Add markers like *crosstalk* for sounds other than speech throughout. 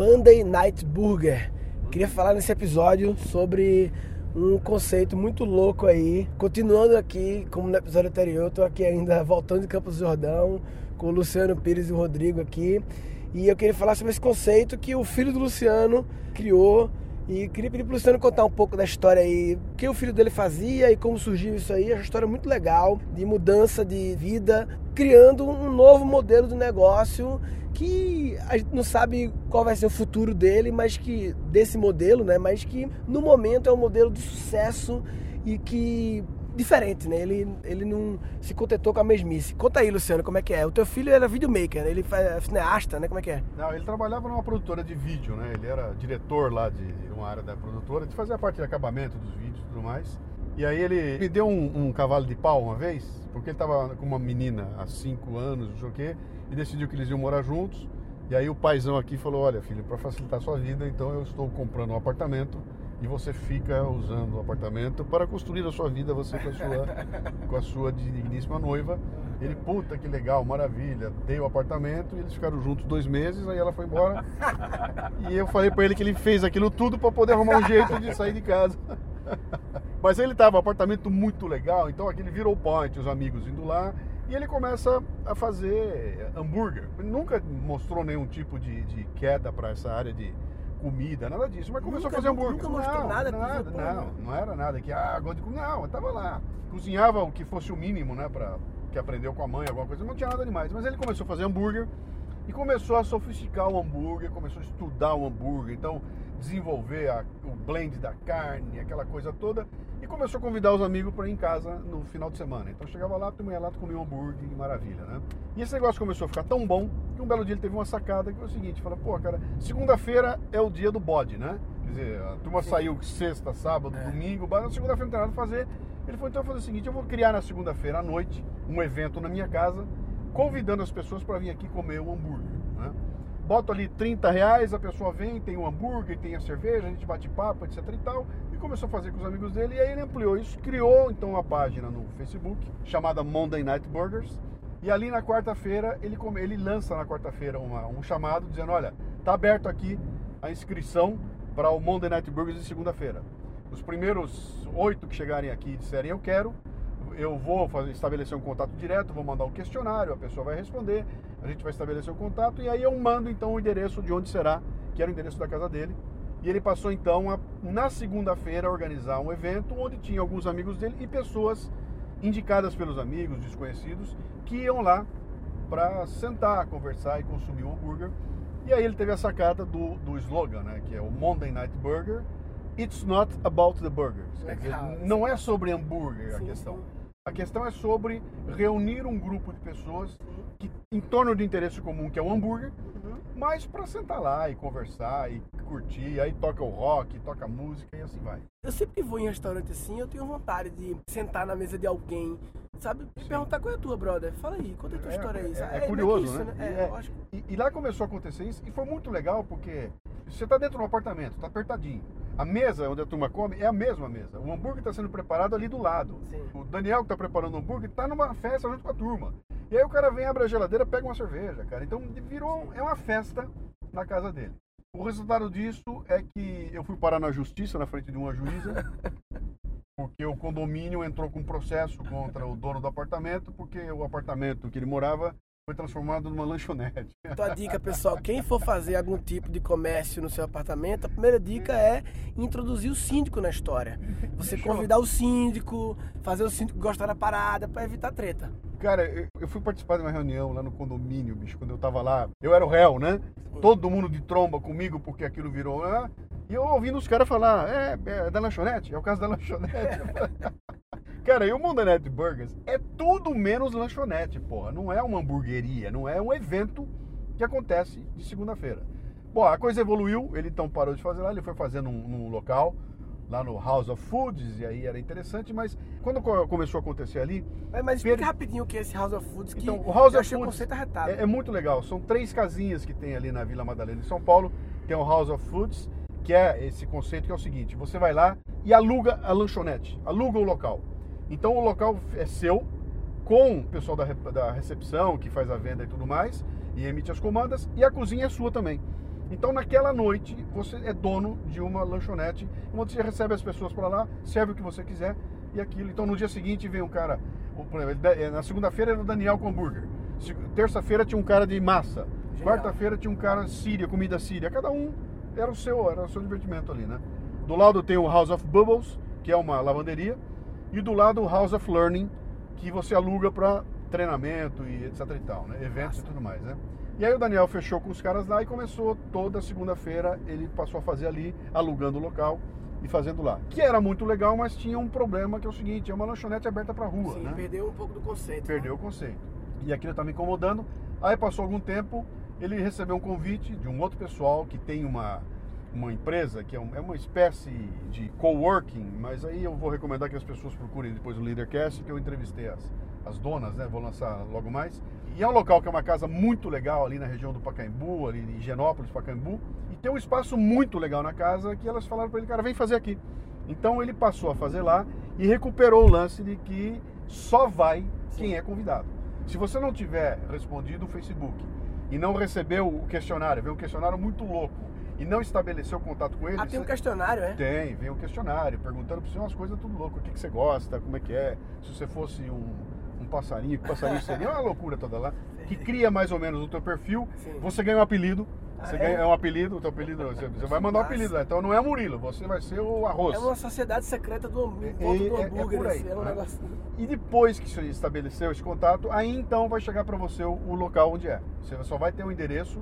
Monday Night Burger. Queria falar nesse episódio sobre um conceito muito louco aí. Continuando aqui, como no episódio anterior, eu tô aqui ainda voltando de Campos do Jordão, com o Luciano Pires e o Rodrigo aqui. E eu queria falar sobre esse conceito que o filho do Luciano criou. E queria pedir pro Luciano contar um pouco da história aí, o que o filho dele fazia e como surgiu isso aí. É uma história muito legal de mudança de vida, criando um novo modelo de negócio que a gente não sabe qual vai ser o futuro dele, mas que desse modelo, né? Mas que no momento é um modelo de sucesso e que diferente, né? Ele, ele não se contentou com a mesmice. Conta aí, Luciano, como é que é? O teu filho era videomaker, né? Ele é cineasta, né? Como é que é? Não, ele trabalhava numa produtora de vídeo, né? Ele era diretor lá de uma área da produtora, de fazer a parte de acabamento dos vídeos e tudo mais. E aí ele me deu um, um cavalo de pau uma vez, porque ele estava com uma menina há cinco anos, não sei o quê, e decidiu que eles iam morar juntos. E aí o paizão aqui falou, olha filho, para facilitar a sua vida, então eu estou comprando um apartamento e você fica usando o apartamento para construir a sua vida, você com a sua, *laughs* com a sua digníssima noiva. Ele, puta que legal, maravilha, dei o apartamento e eles ficaram juntos dois meses, aí ela foi embora. *laughs* E eu falei para ele que ele fez aquilo tudo para poder arrumar um jeito de sair de casa. *laughs* Mas ele tava, um apartamento muito legal, então aquele virou point, os amigos indo lá, e ele começa a fazer hambúrguer. Ele nunca mostrou nenhum tipo de, de queda para essa área de comida, nada disso. Mas começou Nunca- a fazer hambúrguer. nunca mostrou não, nada, nada, pô, não, não era nada que, ah, gosto de comer. Não, eu tava lá. Cozinhava o que fosse o mínimo, né, pra, que aprendeu com a mãe, alguma coisa. Não tinha nada demais. Mas ele começou a fazer hambúrguer e começou a sofisticar o hambúrguer, começou a estudar o hambúrguer. Então, desenvolver a- o blend da carne, aquela coisa toda. E começou a convidar os amigos para ir em casa no final de semana. Então chegava lá, tu ia lá, tu comia um hambúrguer, e maravilha, né? E esse negócio começou a ficar tão bom que um belo dia ele teve uma sacada que foi o seguinte, fala, pô, cara, segunda-feira é o dia do bode, né? Quer dizer, a turma saiu sexta, sábado, É. domingo, mas na segunda-feira não tem nada a fazer. Ele falou, então eu vou fazer o seguinte, eu vou criar na segunda-feira à noite um evento na minha casa, convidando as pessoas para vir aqui comer o hambúrguer, né? Boto ali 30 reais, a pessoa vem, tem o hambúrguer, tem a cerveja, a gente bate papo, etc e tal. E começou a fazer com os amigos dele. E aí ele ampliou isso, criou então uma página no Facebook chamada Monday Night Burgers. E ali na quarta-feira, ele, ele lança na quarta-feira um chamado dizendo: Olha, tá aberto aqui a inscrição para o Monday Night Burgers de segunda-feira. Os primeiros oito que chegarem aqui e disserem eu quero, eu vou fazer, estabelecer um contato direto, vou mandar um questionário, a pessoa vai responder, a gente vai estabelecer o contato e aí eu mando então o endereço de onde será, que era o endereço da casa dele. E ele passou então a, na segunda-feira a organizar um evento onde tinha alguns amigos dele e pessoas indicadas pelos amigos, desconhecidos, que iam lá para sentar, conversar e consumir um hambúrguer. E aí ele teve a sacada do, do slogan, né, que é o Monday Night Burger. It's not about the burgers. Quer dizer, não é sobre hambúrguer a Sim, questão. sim. A questão é sobre reunir um grupo de pessoas que, em torno de interesse comum, que é o hambúrguer, Uhum. mas para sentar lá e conversar e curtir, aí toca o rock, toca a música e assim vai. Eu sempre que vou em restaurante assim, eu tenho vontade de sentar na mesa de alguém, sabe? E perguntar qual é a tua, brother. Fala aí, conta a tua história aí. é, é meio que curioso, isso, né? É, E é- lógico. E, e lá começou a acontecer isso e foi muito legal porque você está dentro de um apartamento, está apertadinho. A mesa onde a turma come é a mesma mesa. O hambúrguer está sendo preparado ali do lado. Sim. O Daniel que está preparando o hambúrguer está numa festa junto com a turma. E aí o cara vem, abre a geladeira, pega uma cerveja, cara. Então virou é uma festa na casa dele. O resultado disso é que eu fui parar na justiça na frente de uma juíza. *laughs* Porque o condomínio entrou com um processo contra o dono do apartamento, porque o apartamento que ele morava foi transformado numa lanchonete. *laughs* Tua dica, pessoal, quem for fazer algum tipo de comércio no seu apartamento, a primeira dica é introduzir o síndico na história. Você convidar o síndico, fazer o síndico gostar da parada para evitar treta. Cara, eu- eu fui participar de uma reunião lá no condomínio, bicho, quando eu tava lá. Eu era o réu, né? Todo mundo de tromba comigo porque aquilo virou. Ah, e eu ouvindo os caras falar, é, é da lanchonete, é o caso da lanchonete. *laughs* Cara, e o Monday Night Burgers é tudo menos lanchonete, porra. Não é uma hamburgueria, não é um evento que acontece de segunda-feira. Bom, a coisa evoluiu, ele então parou de fazer lá, ele foi fazer num, num local, lá no House of Foods, e aí era interessante, mas quando co- começou a acontecer ali, Mas, mas explica Per- rapidinho o que é esse House of Foods, que Então, o House eu of achei o Foods conceito arretado. é, é muito legal. São três casinhas que tem ali na Vila Madalena, em São Paulo. Tem o House of Foods, que é esse conceito que é o seguinte: você vai lá e aluga a lanchonete, aluga o local. Então o local é seu, com o pessoal da, da recepção que faz a venda e tudo mais, e emite as comandas, e a cozinha é sua também. Então naquela noite você é dono de uma lanchonete, onde você recebe as pessoas para lá, serve o que você quiser e aquilo. Então no dia seguinte vem um cara, eh, na segunda-feira era o Daniel com hambúrguer, terça-feira tinha um cara de massa, quarta-feira tinha um cara síria, comida síria, cada um era o seu, era o seu divertimento ali, né? Do lado tem o House of Bubbles, que é uma lavanderia, e do lado o House of Learning, que você aluga para treinamento e etc e tal, né? Eventos Nossa. e tudo mais, né? E aí o Daniel fechou com os caras lá e começou toda segunda-feira, ele passou a fazer ali, alugando o local e fazendo lá. Que era muito legal, mas tinha um problema que é o seguinte, é uma lanchonete aberta para rua, Sim, né? perdeu um pouco do conceito. Perdeu né? o conceito. E aquilo estava me incomodando. Aí passou algum tempo, ele recebeu um convite de um outro pessoal que tem uma uma empresa que é, um, é uma espécie de coworking, mas aí eu vou recomendar que as pessoas procurem depois o Leadercast, que eu entrevistei as, as donas, né? Vou lançar logo mais. E é um local que é uma casa muito legal ali na região do Pacaembu, ali em Higienópolis, Pacaembu. E tem um espaço muito legal na casa que elas falaram para ele, cara, vem fazer aqui. Então ele passou a fazer lá e recuperou o lance de que só vai quem é convidado. Se você não tiver respondido o Facebook e não recebeu o questionário, veio um questionário muito louco e não estabeleceu contato com ele. Ah, tem um questionário, é? Tem, vem um questionário perguntando para você umas coisas tudo louco. O que, que você gosta, como é que é. Se você fosse um, um passarinho, que passarinho seria uma loucura toda lá. Que cria mais ou menos o teu perfil. Sim. Você ganha um apelido. Ah, você é? ganha um apelido, o teu apelido, você, você vai mandar um apelido lá. Então não é Murilo, você vai ser o arroz. É uma sociedade secreta do, é, hambúrguer. É aí, assim, é um né? E depois que você estabeleceu esse contato, aí então vai chegar para você o, o local onde é. Você só vai ter o um endereço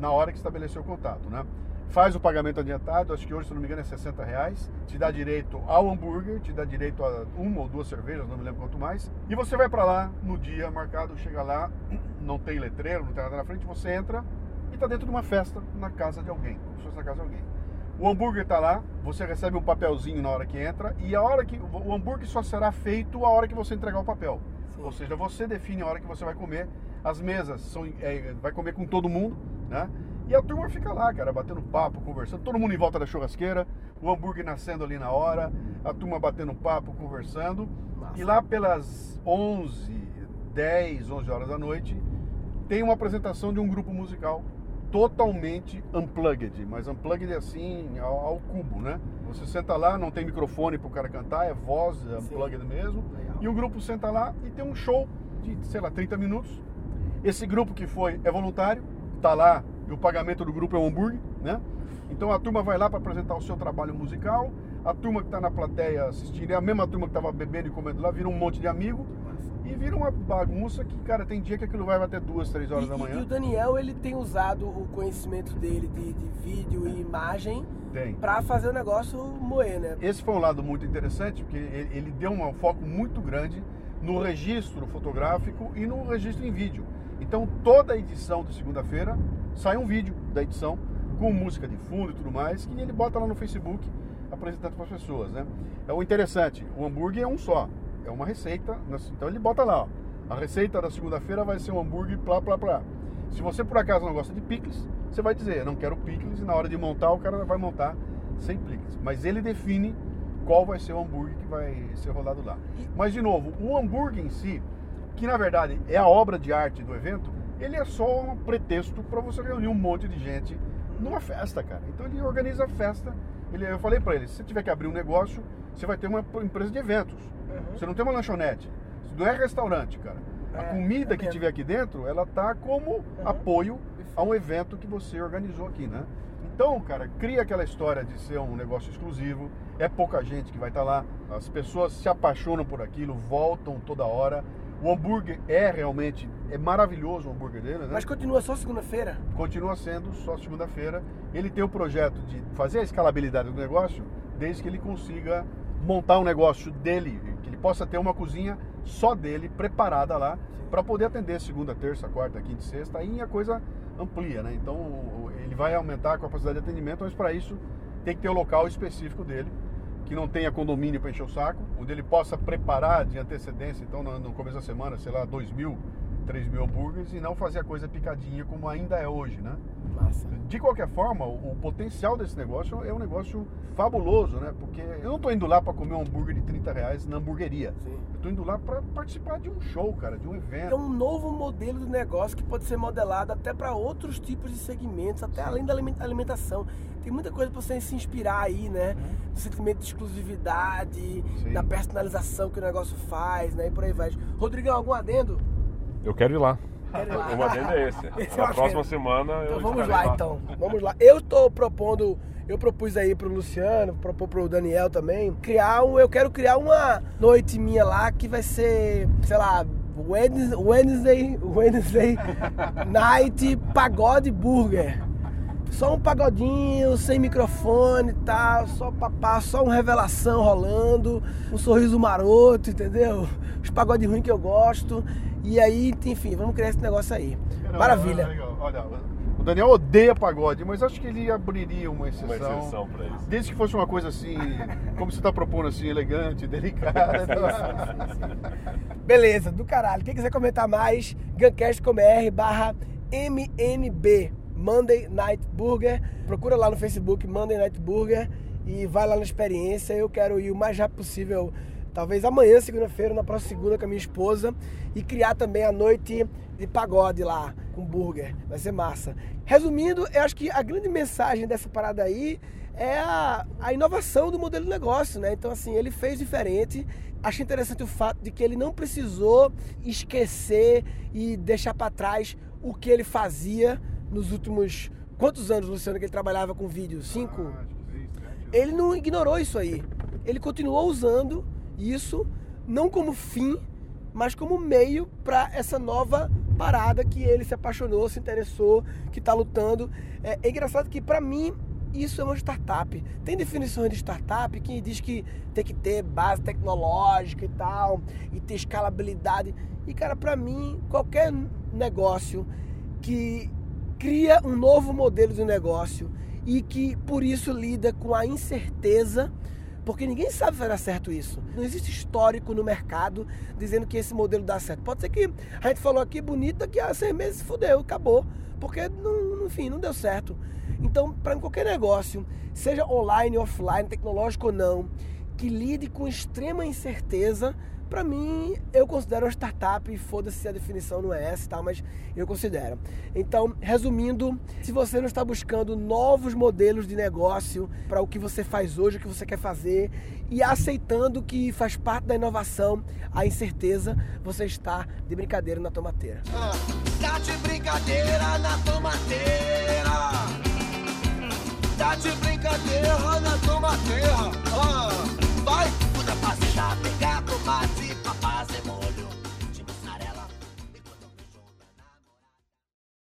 na hora que estabeleceu o contato, né? Faz o pagamento adiantado, acho que hoje, se não me engano, é 60 reais, te dá direito ao hambúrguer, te dá direito a uma ou duas cervejas, não me lembro quanto mais, e você vai para lá no dia marcado, chega lá, *clears throat* não tem letreiro, não tem nada na frente, você entra e está dentro de uma festa na casa de alguém, como se fosse na casa de alguém. O hambúrguer está lá, você recebe um papelzinho na hora que entra e a hora que o hambúrguer só será feito a hora que você entregar o papel. Sim. Ou seja, você define a hora que você vai comer. As mesas são, é, vai comer com todo mundo, né? E a turma fica lá, cara, batendo papo, conversando, todo mundo em volta da churrasqueira, o hambúrguer nascendo ali na hora, a turma batendo papo, conversando. Nossa. E lá pelas 11, 10, 11 horas da noite, tem uma apresentação de um grupo musical totalmente unplugged, mas unplugged assim ao, ao cubo, né? Você senta lá, não tem microfone para o cara cantar, é voz, é unplugged Sim. mesmo. Legal. E o grupo senta lá e tem um show de, sei lá, 30 minutos. Esse grupo que foi é voluntário, tá lá e o pagamento do grupo é um hambúrguer, né? Então a turma vai lá para apresentar o seu trabalho musical, a turma que está na plateia assistindo é a mesma turma que estava bebendo e comendo lá, vira um monte de amigo e vira uma bagunça que, cara, tem dia que aquilo vai até duas, três horas e, da manhã. E o Daniel, ele tem usado o conhecimento dele de, de vídeo e imagem para fazer o negócio moer, né? Esse foi um lado muito interessante, porque ele, ele deu um foco muito grande no registro fotográfico e no registro em vídeo. Então toda edição de segunda-feira sai um vídeo da edição com música de fundo e tudo mais, que ele bota lá no Facebook apresentando para as pessoas, né? É o interessante, o hambúrguer é um só, é uma receita, então ele bota lá, ó, a receita da segunda-feira vai ser um hambúrguer plá, plá, plá. Se você por acaso não gosta de picles, você vai dizer, não quero picles, e na hora de montar o cara vai montar sem picles. Mas ele define qual vai ser o hambúrguer que vai ser rodado lá. Mas de novo, o hambúrguer em si, que na verdade é a obra de arte do evento, ele é só um pretexto para você reunir um monte de gente numa festa, cara. Então ele organiza a festa. Ele, eu falei para ele, se você tiver que abrir um negócio, você vai ter uma empresa de eventos. Uhum. Você não tem uma lanchonete. Não é restaurante, cara. É, a comida é que tiver aqui dentro, ela tá como uhum. apoio a um evento que você organizou aqui, né? Então, cara, cria aquela história de ser um negócio exclusivo. É pouca gente que vai estar tá lá. As pessoas se apaixonam por aquilo, voltam toda hora. O hambúrguer é realmente, é maravilhoso o hambúrguer dele, né? Mas continua só segunda-feira? Continua sendo só segunda-feira. Ele tem o projeto de fazer a escalabilidade do negócio desde que ele consiga montar um negócio dele, que ele possa ter uma cozinha só dele, preparada lá, para poder atender segunda, terça, quarta, quinta e sexta. Aí a coisa amplia, né? Então ele vai aumentar a capacidade de atendimento, mas para isso tem que ter o local específico dele que não tenha condomínio para encher o saco, onde ele possa preparar de antecedência, então no, no começo da semana, sei lá, 2 mil, 3 mil hambúrgueres e não fazer a coisa picadinha como ainda é hoje, né? Massa. De qualquer forma, o, o potencial desse negócio é um negócio fabuloso, né? Porque eu não tô indo lá para comer um hambúrguer de 30 reais na hamburgueria. Sim. Eu tô indo lá para participar de um show, cara, de um É evento. um novo modelo de negócio que pode ser modelado até para outros tipos de segmentos, até além da aliment- alimentação. Tem muita coisa para você se inspirar aí, né? No sentimento de exclusividade, Sim. da personalização que o negócio faz, né? E por aí vai. Rodrigão, algum adendo? Eu quero ir lá. Quero ir lá. O adendo é esse. *laughs* Esse é Na próxima adendo. semana eu Então vamos estarei lá, então. Vamos lá. Eu estou propondo, eu propus aí pro Luciano, propus pro Daniel também, criar um, eu quero criar uma noite minha lá que vai ser, sei lá, Wednesday, Wednesday, Wednesday *laughs* Night Pagode Burger. Só um pagodinho, sem microfone e tal, só papá, só uma revelação rolando, um sorriso maroto, entendeu? Os pagodes ruins que eu gosto. E aí, enfim, vamos criar esse negócio aí. Não, Maravilha. legal. Olha, o Daniel odeia pagode, mas acho que ele abriria uma exceção. Uma exceção pra isso. Desde que fosse uma coisa assim, como você está propondo assim, elegante, *laughs* delicada. Beleza, do caralho. Quem quiser comentar mais, guncast.com.br barra MNB, Monday Night Burger. Procura lá no Facebook Monday Night Burger e vai lá na experiência. Eu quero ir o mais rápido possível, talvez amanhã, segunda-feira, na próxima segunda com a minha esposa e criar também a noite de pagode lá com burger. Vai ser massa. Resumindo, eu acho que a grande mensagem dessa parada aí é a, a inovação do modelo de negócio, né? Então, assim, ele fez diferente. Achei interessante o fato de que ele não precisou esquecer e deixar para trás o que ele fazia nos últimos. Quantos anos, Luciano, que ele trabalhava com vídeo? Cinco? Ele não ignorou isso aí. Ele continuou usando isso, não como fim, mas como meio para essa nova parada que ele se apaixonou, se interessou, que está lutando. É, é engraçado que, para mim, isso é uma startup. Tem definições de startup que diz que tem que ter base tecnológica e tal, e ter escalabilidade. E, cara, para mim, qualquer negócio que cria um novo modelo de negócio e que por isso lida com a incerteza, porque ninguém sabe se vai dar certo isso. Não existe histórico no mercado dizendo que esse modelo dá certo. Pode ser que a gente falou aqui bonito, daqui a seis meses fudeu, acabou, porque não, enfim, não deu certo. Então, para qualquer negócio, seja online, offline, tecnológico ou não, que lide com extrema incerteza, para mim, eu considero uma startup, foda-se se a definição não é essa tal, mas eu considero. Então, resumindo, se você não está buscando novos modelos de negócio para o que você faz hoje, o que você quer fazer, e aceitando que faz parte da inovação a incerteza, você está de brincadeira na tomateira. Ah, Tá de brincadeira na tomateira. Tá de brincadeira na tomateira. Ah, pra já pegar tomate.